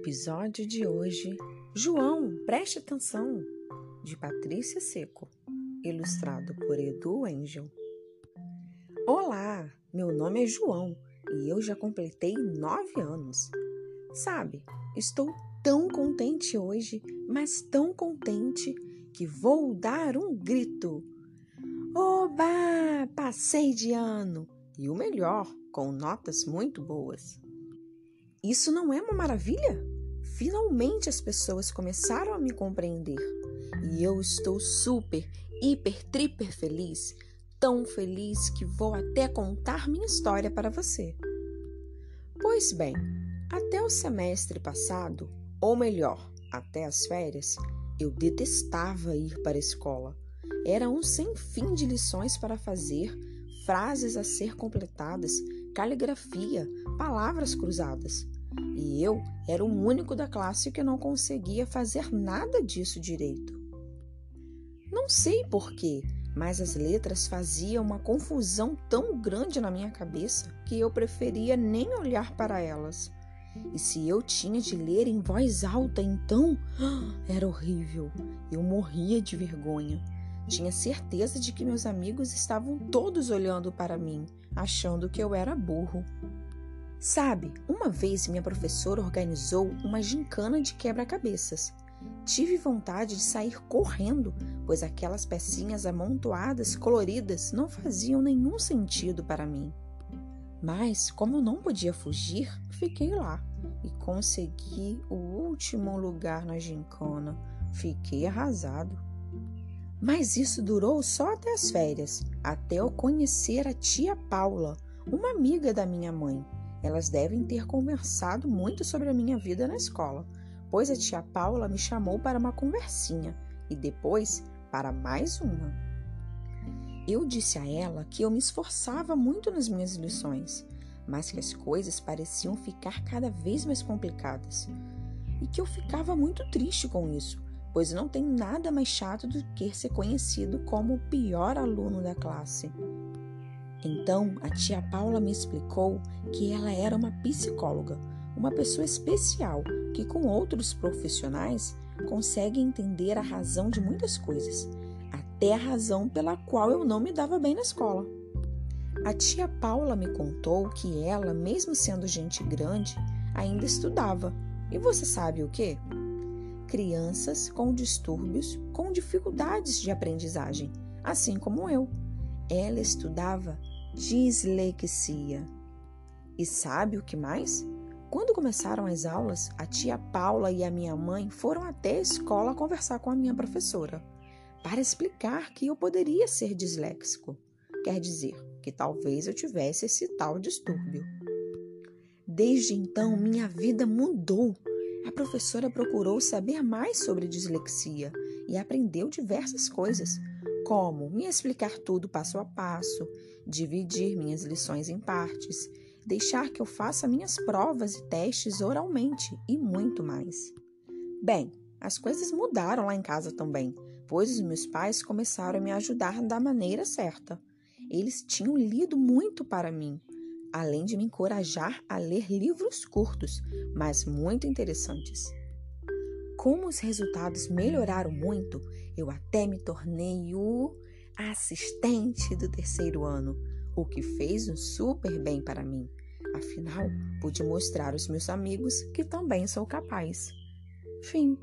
Episódio de hoje: João, preste atenção, de Patrícia Seco, ilustrado por Edu Angel. Olá, meu nome é João e eu já completei nove anos. Sabe, estou tão contente hoje, mas tão contente que vou dar um grito. Oba! Passei de ano! E o melhor, com notas muito boas. Isso não é uma maravilha? Finalmente as pessoas começaram a me compreender e eu estou super, hiper, triper feliz, tão feliz que vou até contar minha história para você. Pois bem, até o semestre passado, ou melhor, até as férias, eu detestava ir para a escola. Era um sem fim de lições para fazer, frases a ser completadas, caligrafia, palavras cruzadas. E eu era o único da classe que não conseguia fazer nada disso direito. Não sei porquê, mas as letras faziam uma confusão tão grande na minha cabeça que eu preferia nem olhar para elas. E se eu tinha de ler em voz alta, então era horrível. Eu morria de vergonha. Tinha certeza de que meus amigos estavam todos olhando para mim, achando que eu era burro. Sabe, uma vez minha professora organizou uma gincana de quebra-cabeças. Tive vontade de sair correndo, pois aquelas pecinhas amontoadas, coloridas, não faziam nenhum sentido para mim. Mas, como não podia fugir, fiquei lá e consegui o último lugar na gincana. Fiquei arrasado. Mas isso durou só até as férias, até eu conhecer a tia Paula, uma amiga da minha mãe. Elas devem ter conversado muito sobre a minha vida na escola, pois a tia Paula me chamou para uma conversinha e depois para mais uma. Eu disse a ela que eu me esforçava muito nas minhas lições, mas que as coisas pareciam ficar cada vez mais complicadas e que eu ficava muito triste com isso, pois não tem nada mais chato do que ser conhecido como o pior aluno da classe. Então, a tia Paula me explicou que ela era uma psicóloga, uma pessoa especial que, com outros profissionais, consegue entender a razão de muitas coisas, até a razão pela qual eu não me dava bem na escola. A tia Paula me contou que ela, mesmo sendo gente grande, ainda estudava. E você sabe o que? Crianças com distúrbios, com dificuldades de aprendizagem, assim como eu. Ela estudava dislexia. E sabe o que mais? Quando começaram as aulas, a tia Paula e a minha mãe foram até a escola conversar com a minha professora para explicar que eu poderia ser disléxico. Quer dizer, que talvez eu tivesse esse tal distúrbio. Desde então, minha vida mudou. A professora procurou saber mais sobre dislexia e aprendeu diversas coisas, como me explicar tudo passo a passo, dividir minhas lições em partes, deixar que eu faça minhas provas e testes oralmente e muito mais. Bem, as coisas mudaram lá em casa também, pois os meus pais começaram a me ajudar da maneira certa. Eles tinham lido muito para mim, além de me encorajar a ler livros curtos, mas muito interessantes. Como os resultados melhoraram muito, eu até me tornei o assistente do terceiro ano, o que fez um super bem para mim. Afinal, pude mostrar aos meus amigos que também sou capaz. Fim.